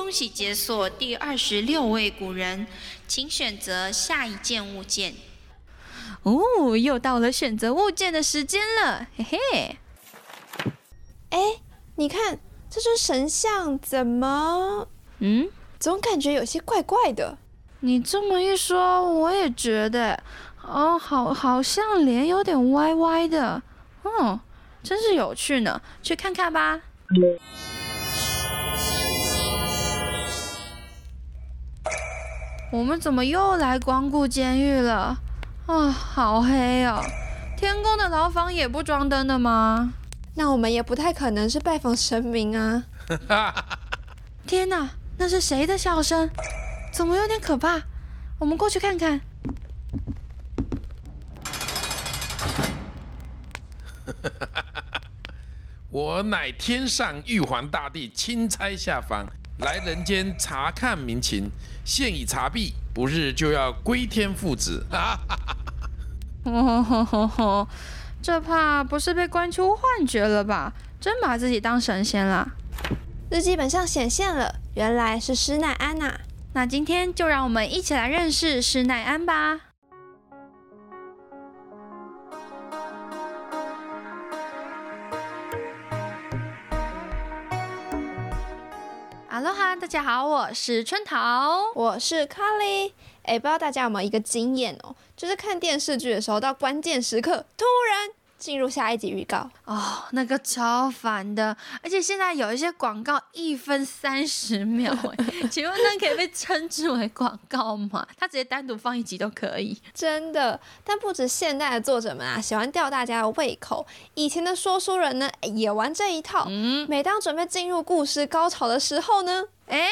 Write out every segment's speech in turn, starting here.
恭喜解锁第二十六位古人，请选择下一件物件。哦，又到了选择物件的时间了，嘿嘿。哎，你看这尊神像怎么？嗯，总感觉有些怪怪的。你这么一说，我也觉得，哦，好，好像脸有点歪歪的。哦，真是有趣呢，去看看吧。我们怎么又来光顾监狱了？啊，好黑哦！天宫的牢房也不装灯的吗？那我们也不太可能是拜访神明啊！天哪，那是谁的笑声？怎么有点可怕？我们过去看看。我乃天上玉皇大帝钦差下凡，来人间查看民情。现已查毕，不日就要归天复旨。这怕不是被关出幻觉了吧？真把自己当神仙了？日记本上显现了，原来是施耐庵呐。那今天就让我们一起来认识施耐庵吧。大家好，我是春桃，我是 Carly。哎，不知道大家有没有一个经验哦，就是看电视剧的时候，到关键时刻突然。进入下一集预告哦，那个超烦的，而且现在有一些广告一分三十秒，哎，请问那可以被称之为广告吗？它直接单独放一集都可以，真的。但不止现代的作者们啊，喜欢吊大家的胃口，以前的说书人呢也玩这一套。嗯，每当准备进入故事高潮的时候呢，哎，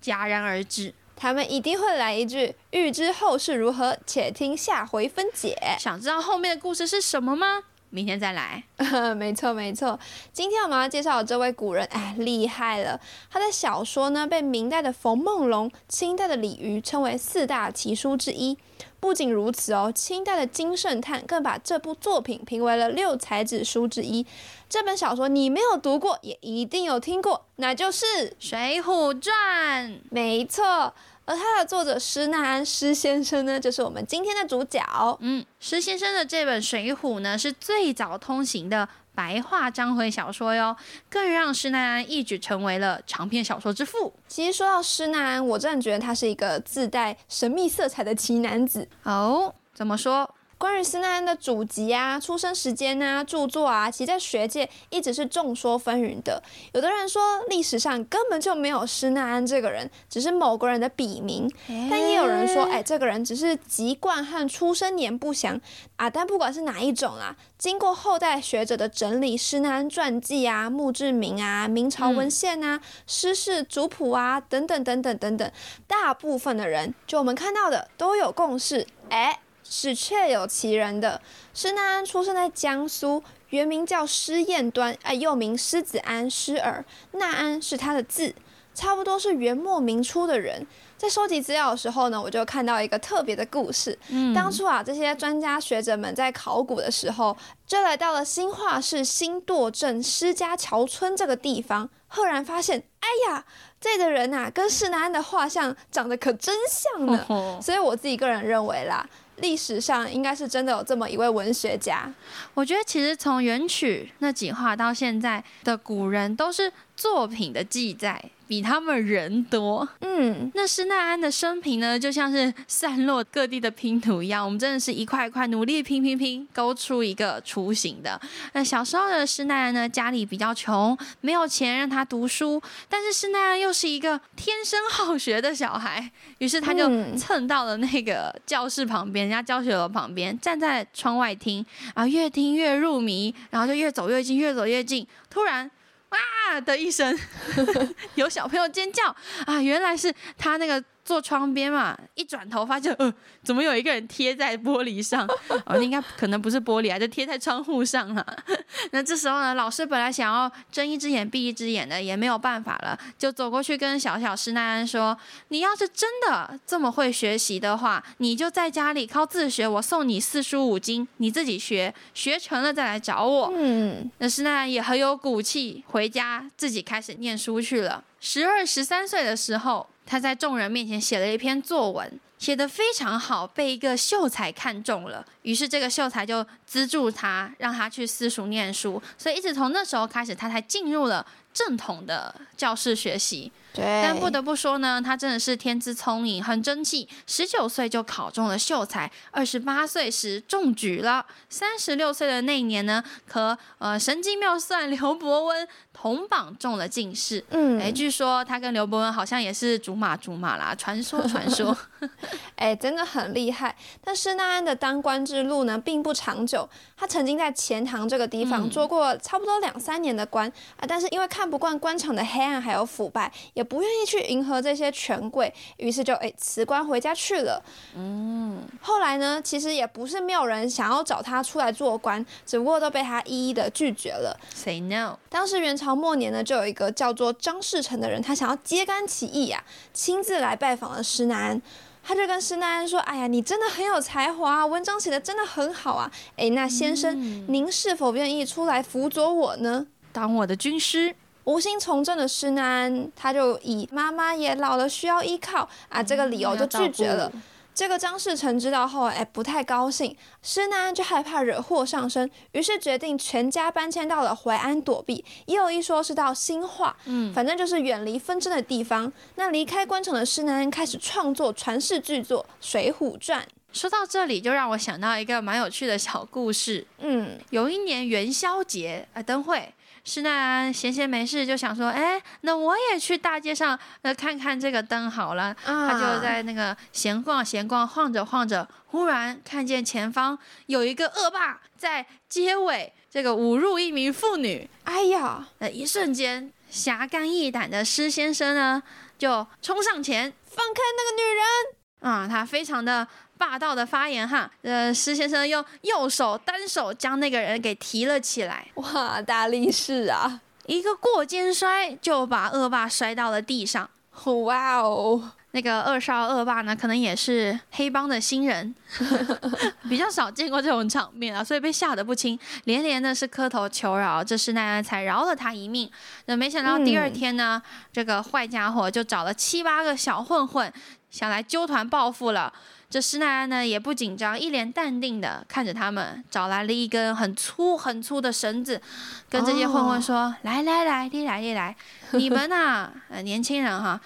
戛然而止，他们一定会来一句：“预知后事如何，且听下回分解。”想知道后面的故事是什么吗？明天再来，没错没错。今天我们要介绍的这位古人，哎，厉害了！他的小说呢，被明代的冯梦龙、清代的李渔称为四大奇书之一。不仅如此哦，清代的金圣叹更把这部作品评为了六才子书之一。这本小说你没有读过，也一定有听过，那就是《水浒传》。没错。而他的作者施耐庵施先生呢，就是我们今天的主角。嗯，施先生的这本《水浒》呢，是最早通行的白话章回小说哟，更让施耐庵一举成为了长篇小说之父。其实说到施耐庵，我真的觉得他是一个自带神秘色彩的奇男子哦。怎么说？关于施耐庵的祖籍啊、出生时间啊、著作啊，其实在学界一直是众说纷纭的。有的人说历史上根本就没有施耐庵这个人，只是某个人的笔名；但也有人说，哎，这个人只是籍贯和出生年不详啊。但不管是哪一种啊，经过后代学者的整理，施耐庵传记啊、墓志铭啊、明朝文献啊、诗事族谱啊等等等等等等，大部分的人就我们看到的都有共识，哎。是确有其人的。施耐庵出生在江苏，原名叫施彦端，哎，又名施子安、施尔。纳安是他的字，差不多是元末明初的人。在收集资料的时候呢，我就看到一个特别的故事。嗯，当初啊，这些专家学者们在考古的时候，就来到了新化市新垛镇施家桥村这个地方，赫然发现，哎呀，这的人呐，跟施耐庵的画像长得可真像呢。所以我自己个人认为啦。历史上应该是真的有这么一位文学家。我觉得其实从元曲那几话到现在的古人，都是作品的记载。比他们人多，嗯，那施耐庵的生平呢，就像是散落各地的拼图一样，我们真的是一块一块努力拼拼拼，勾出一个雏形的。那小时候的施耐庵呢，家里比较穷，没有钱让他读书，但是施耐庵又是一个天生好学的小孩，于是他就蹭到了那个教室旁边，人家教学楼旁边，站在窗外听，然后越听越入迷，然后就越走越近，越走越近，突然。哇的一声，有小朋友尖叫啊！原来是他那个坐窗边嘛，一转头发现，呃，怎么有一个人贴在玻璃上？哦，应该可能不是玻璃啊，就贴在窗户上了。那这时候呢，老师本来想要睁一只眼闭一只眼的，也没有办法了，就走过去跟小小施耐庵说：“你要是真的这么会学习的话，你就在家里靠自学，我送你四书五经，你自己学，学成了再来找我。”嗯，那施耐庵也很有骨气，回家自己开始念书去了。十二十三岁的时候。他在众人面前写了一篇作文，写得非常好，被一个秀才看中了。于是这个秀才就资助他，让他去私塾念书。所以一直从那时候开始，他才进入了正统的教室学习。对但不得不说呢，他真的是天资聪颖，很争气。十九岁就考中了秀才，二十八岁时中举了。三十六岁的那一年呢，和呃神机妙算刘伯温同榜中了进士。嗯，哎，据说他跟刘伯温好像也是竹马竹马啦，传 说传说。哎，真的很厉害。但施耐庵的当官之路呢，并不长久。他曾经在钱塘这个地方做过差不多两三年的官啊，但是因为看不惯官场的黑暗还有腐败，也不愿意去迎合这些权贵，于是就哎辞官回家去了。嗯，后来呢，其实也不是没有人想要找他出来做官，只不过都被他一一的拒绝了。Say no。当时元朝末年呢，就有一个叫做张士诚的人，他想要揭竿起义啊，亲自来拜访了施耐庵。他就跟施耐庵说：“哎呀，你真的很有才华，啊文章写的真的很好啊！哎，那先生，您是否愿意出来辅佐我呢？当我的军师？”无心从政的施耐庵，他就以妈妈也老了，需要依靠啊这个理由就拒绝了。这个张士诚知道后，哎，不太高兴。施耐庵就害怕惹祸上身，于是决定全家搬迁到了淮安躲避。也有一说是到兴化，嗯，反正就是远离纷争的地方。那离开官场的施耐庵开始创作传世巨作《水浒传》。说到这里，就让我想到一个蛮有趣的小故事。嗯，有一年元宵节，呃，灯会。施耐庵闲闲没事就想说，哎，那我也去大街上呃看看这个灯好了。他就在那个闲逛闲逛，晃着晃着，忽然看见前方有一个恶霸在街尾这个侮辱一名妇女。哎呀，呃，一瞬间侠肝义胆的施先生呢就冲上前，放开那个女人。啊，他非常的。霸道的发言哈，呃，施先生用右手单手将那个人给提了起来，哇，大力士啊！一个过肩摔就把恶霸摔到了地上，哇哦！那个二少恶霸呢，可能也是黑帮的新人，比较少见过这种场面啊，所以被吓得不轻，连连的是磕头求饶，这施耐庵才饶了他一命。那没想到第二天呢，这个坏家伙就找了七八个小混混，想来纠团报复了。这施耐庵呢也不紧张，一脸淡定的看着他们，找来了一根很粗很粗的绳子，跟这些混混说：“来来来，你来你来，你们呐，呃，年轻人哈，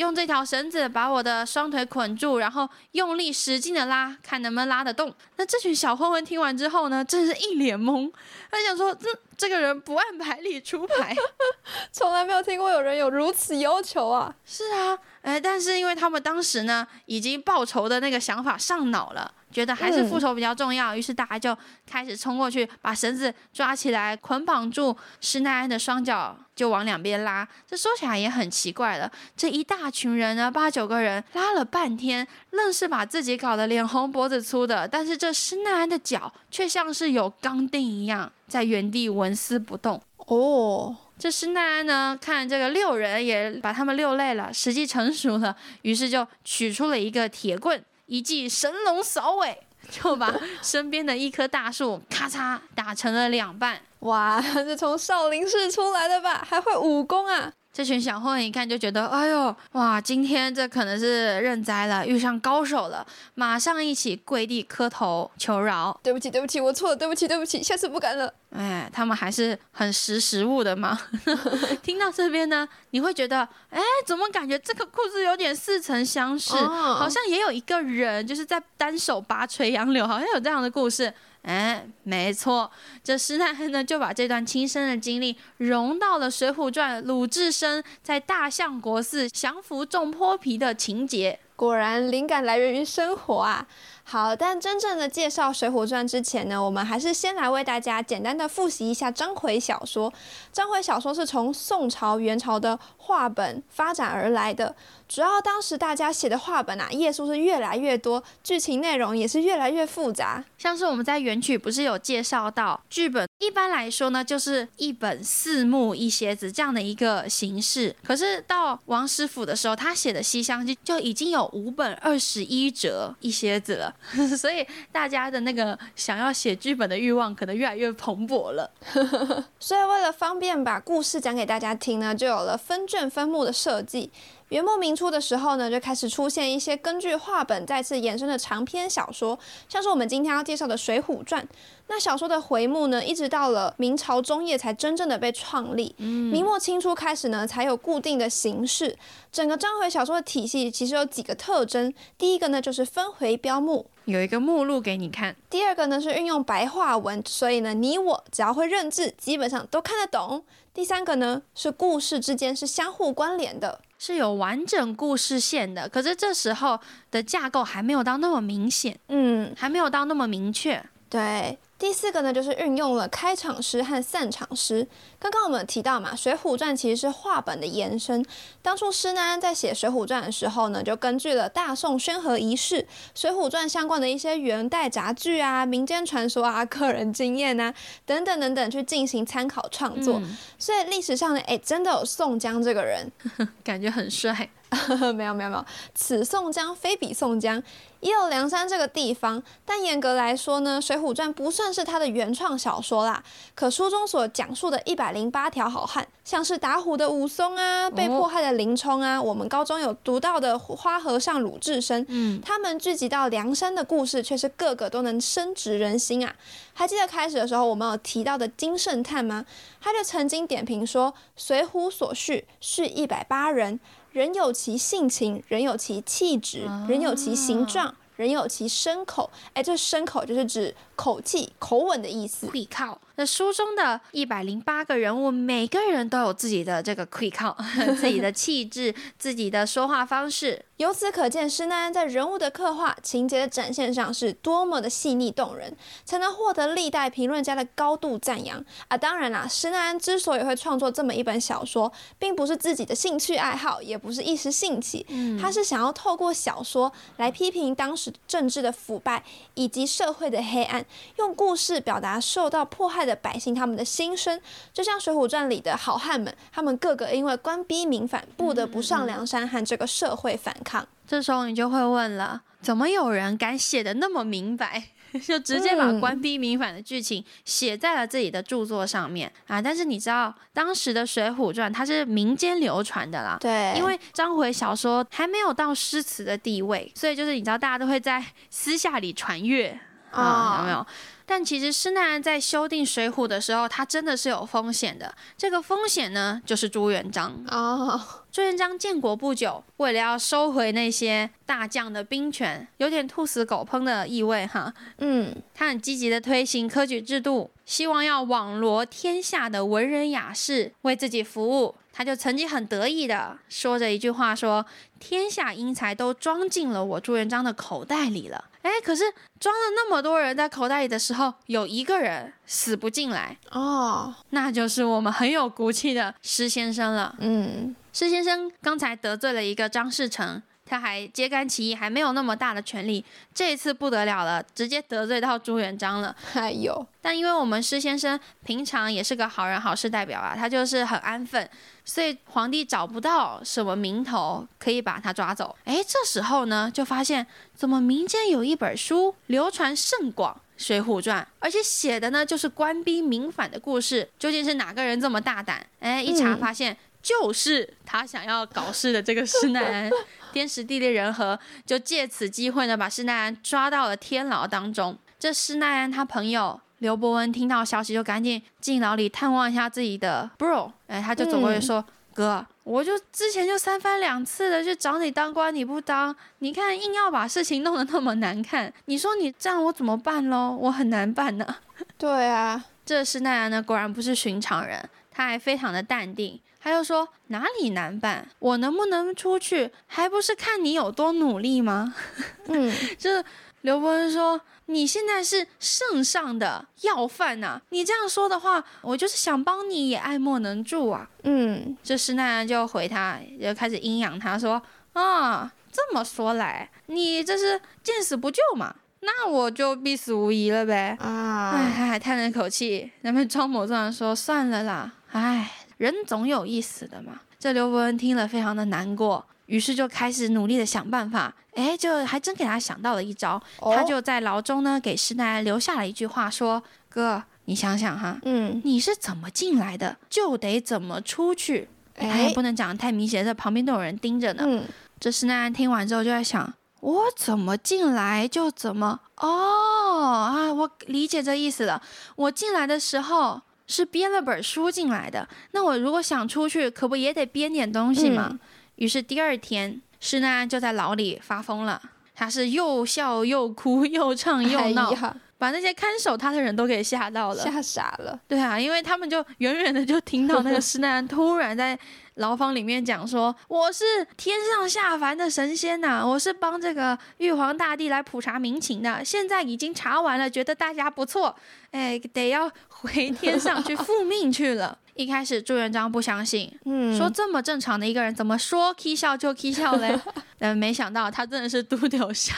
用这条绳子把我的双腿捆住，然后用力使劲的拉，看能不能拉得动。”那这群小混混听完之后呢，真是一脸懵，他想说：“这这个人不按牌理出牌，从来没有听过有人有如此要求啊！”是啊。哎，但是因为他们当时呢，已经报仇的那个想法上脑了，觉得还是复仇比较重要，于是大家就开始冲过去，把绳子抓起来，捆绑住施耐庵的双脚，就往两边拉。这说起来也很奇怪了，这一大群人呢，八九个人拉了半天，愣是把自己搞得脸红脖子粗的，但是这施耐庵的脚却像是有钢钉一样，在原地纹丝不动。哦。这施耐庵呢，看这个六人也把他们六累了，时机成熟了，于是就取出了一个铁棍，一记神龙扫尾，就把身边的一棵大树咔嚓打成了两半。哇，这从少林寺出来的吧？还会武功啊！这群小混混一看就觉得，哎呦，哇，今天这可能是认栽了，遇上高手了，马上一起跪地磕头求饶。对不起，对不起，我错了，对不起，对不起，下次不敢了。哎，他们还是很识时务的嘛。听到这边呢，你会觉得，哎，怎么感觉这个故事有点似曾相识？好像也有一个人就是在单手拔垂杨柳，好像有这样的故事。哎，没错，这施耐庵呢就把这段亲身的经历融到了《水浒传》鲁智深在大相国寺降服众泼皮的情节。果然灵感来源于生活啊。好，但真正的介绍《水浒传》之前呢，我们还是先来为大家简单的复习一下章回小说。章回小说是从宋朝、元朝的话本发展而来的。主要当时大家写的话本啊，页数是越来越多，剧情内容也是越来越复杂。像是我们在原曲不是有介绍到，剧本一般来说呢，就是一本四目一蝎子这样的一个形式。可是到王师傅的时候，他写的《西厢记》就已经有五本二十一折一蝎子了，所以大家的那个想要写剧本的欲望可能越来越蓬勃了。所以为了方便把故事讲给大家听呢，就有了分卷分目的设计。元末明初的时候呢，就开始出现一些根据话本再次衍生的长篇小说，像是我们今天要介绍的《水浒传》。那小说的回目呢，一直到了明朝中叶才真正的被创立。明末清初开始呢，才有固定的形式。整个章回小说的体系其实有几个特征，第一个呢就是分回标目，有一个目录给你看；第二个呢是运用白话文，所以呢你我只要会认字，基本上都看得懂；第三个呢是故事之间是相互关联的。是有完整故事线的，可是这时候的架构还没有到那么明显，嗯，还没有到那么明确，对。第四个呢，就是运用了开场诗和散场诗。刚刚我们提到嘛，《水浒传》其实是话本的延伸。当初施耐庵在写《水浒传》的时候呢，就根据了大宋宣和仪式、《水浒传》相关的一些元代杂剧啊、民间传说啊、个人经验啊等等等等去进行参考创作。所以历史上呢，哎，真的有宋江这个人，感觉很帅。没有没有没有，此宋江非彼宋江。也有梁山这个地方，但严格来说呢，《水浒传》不算是他的原创小说啦。可书中所讲述的一百零八条好汉，像是打虎的武松啊，被迫害的林冲啊，我们高中有读到的花和尚鲁智深，嗯，他们聚集到梁山的故事，却是个个都能深植人心啊。还记得开始的时候我们有提到的金圣叹吗？他就曾经点评说，《水浒》所叙是一百八人。人有其性情，人有其气质，人有其形状，人有其牲口。哎，这牲口就是指口气、口吻的意思。会靠。那书中的一百零八个人物，每个人都有自己的这个会靠，自己的气质，自己的说话方式。由此可见，施耐庵在人物的刻画、情节的展现上是多么的细腻动人，才能获得历代评论家的高度赞扬啊！当然啦，施耐庵之所以会创作这么一本小说，并不是自己的兴趣爱好，也不是一时兴起，他是想要透过小说来批评当时政治的腐败以及社会的黑暗，用故事表达受到迫害的百姓他们的心声。就像《水浒传》里的好汉们，他们个个因为官逼民反，不得不上梁山和这个社会反抗。这时候你就会问了：怎么有人敢写的那么明白，就直接把官逼民反的剧情写在了自己的著作上面啊？但是你知道，当时的《水浒传》它是民间流传的啦，对，因为章回小说还没有到诗词的地位，所以就是你知道，大家都会在私下里传阅啊，有没有？但其实施耐庵在修订《水浒》的时候，他真的是有风险的。这个风险呢，就是朱元璋哦。朱元璋建国不久，为了要收回那些大将的兵权，有点兔死狗烹的意味哈。嗯，他很积极的推行科举制度，希望要网罗天下的文人雅士为自己服务。他就曾经很得意的说着一句话：说天下英才都装进了我朱元璋的口袋里了。哎，可是装了那么多人在口袋里的时候，有一个人死不进来哦，那就是我们很有骨气的施先生了。嗯，施先生刚才得罪了一个张士诚。他还揭竿起义，还没有那么大的权力。这一次不得了了，直接得罪到朱元璋了。还有，但因为我们施先生平常也是个好人好事代表啊，他就是很安分，所以皇帝找不到什么名头可以把他抓走。哎，这时候呢，就发现怎么民间有一本书流传甚广，《水浒传》，而且写的呢就是官逼民反的故事。究竟是哪个人这么大胆？哎，一查发现就是他想要搞事的这个施耐庵。天时地利人和，就借此机会呢，把施耐庵抓到了天牢当中。这施耐庵他朋友刘伯温听到消息，就赶紧进牢里探望一下自己的 bro。哎，他就走过去说：“哥，我就之前就三番两次的去找你当官，你不当，你看硬要把事情弄得那么难看，你说你这样我怎么办喽？我很难办呢。”对啊，这施耐庵呢，果然不是寻常人，他还非常的淡定。他就说哪里难办？我能不能出去，还不是看你有多努力吗？嗯，就是刘伯温说。你现在是圣上的要犯呐！你这样说的话，我就是想帮你也爱莫能助啊。嗯，这施耐庵就回他，就开始阴阳他说啊，这么说来，你这是见死不救嘛？那我就必死无疑了呗。啊，哎，还叹了口气，然后装模作样说算了啦。哎，人总有一死的嘛。这刘伯温听了非常的难过。于是就开始努力的想办法，哎，就还真给他想到了一招。他就在牢中呢，给施耐庵留下了一句话，说：“哥，你想想哈，嗯，你是怎么进来的，就得怎么出去。哎，不能讲的太明显，这旁边都有人盯着呢。嗯，这施耐庵听完之后就在想，我怎么进来就怎么哦啊，我理解这意思了。我进来的时候是编了本书进来的，那我如果想出去，可不也得编点东西吗？”于是第二天，施耐庵就在牢里发疯了。他是又笑又哭，又唱又闹，把那些看守他的人都给吓到了，吓傻了。对啊，因为他们就远远的就听到那个施耐庵突然在牢房里面讲说：“我是天上下凡的神仙呐，我是帮这个玉皇大帝来普查民情的。现在已经查完了，觉得大家不错，哎，得要回天上去复命去了。”一开始朱元璋不相信，嗯，说这么正常的一个人，怎么说 k 笑就 k 笑嘞？但没想到他真的是嘟丢笑。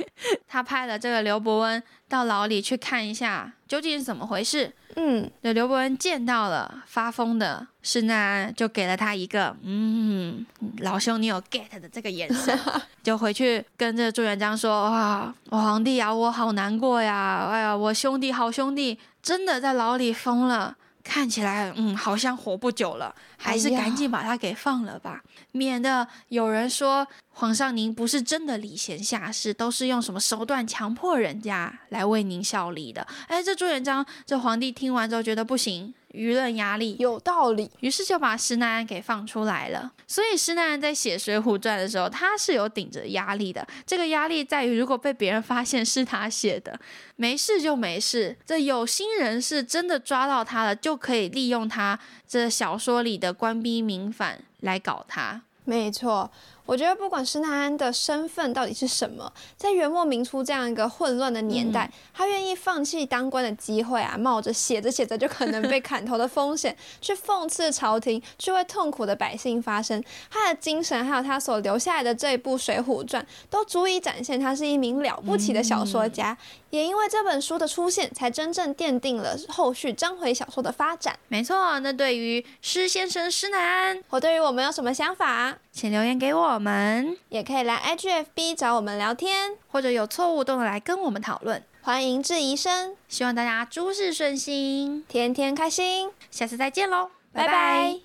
他派了这个刘伯温到牢里去看一下究竟是怎么回事。嗯，那刘伯温见到了发疯的施耐庵，就给了他一个嗯，老兄你有 get 的这个眼神，就回去跟这朱元璋说：哇，我皇帝啊，我好难过呀！哎呀，我兄弟好兄弟真的在牢里疯了。看起来，嗯，好像活不久了，还是赶紧把他给放了吧，免得有人说皇上您不是真的礼贤下士，都是用什么手段强迫人家来为您效力的。哎，这朱元璋，这皇帝听完之后觉得不行。舆论压力有道理，于是就把施耐庵给放出来了。所以施耐庵在写《水浒传》的时候，他是有顶着压力的。这个压力在于，如果被别人发现是他写的，没事就没事；这有心人是真的抓到他了，就可以利用他这小说里的官逼民反来搞他。没错。我觉得不管施耐庵的身份到底是什么，在元末明初这样一个混乱的年代，他愿意放弃当官的机会啊，冒着写着写着就可能被砍头的风险，去讽刺朝廷，去为痛苦的百姓发声。他的精神，还有他所留下来的这一部《水浒传》，都足以展现他是一名了不起的小说家。也因为这本书的出现，才真正奠定了后续章回小说的发展。没错，那对于施先生施耐庵，我对于我们有什么想法，请留言给我们，也可以来 IGFB 找我们聊天，或者有错误都能来跟我们讨论。欢迎质疑声，希望大家诸事顺心，天天开心。下次再见喽，拜拜。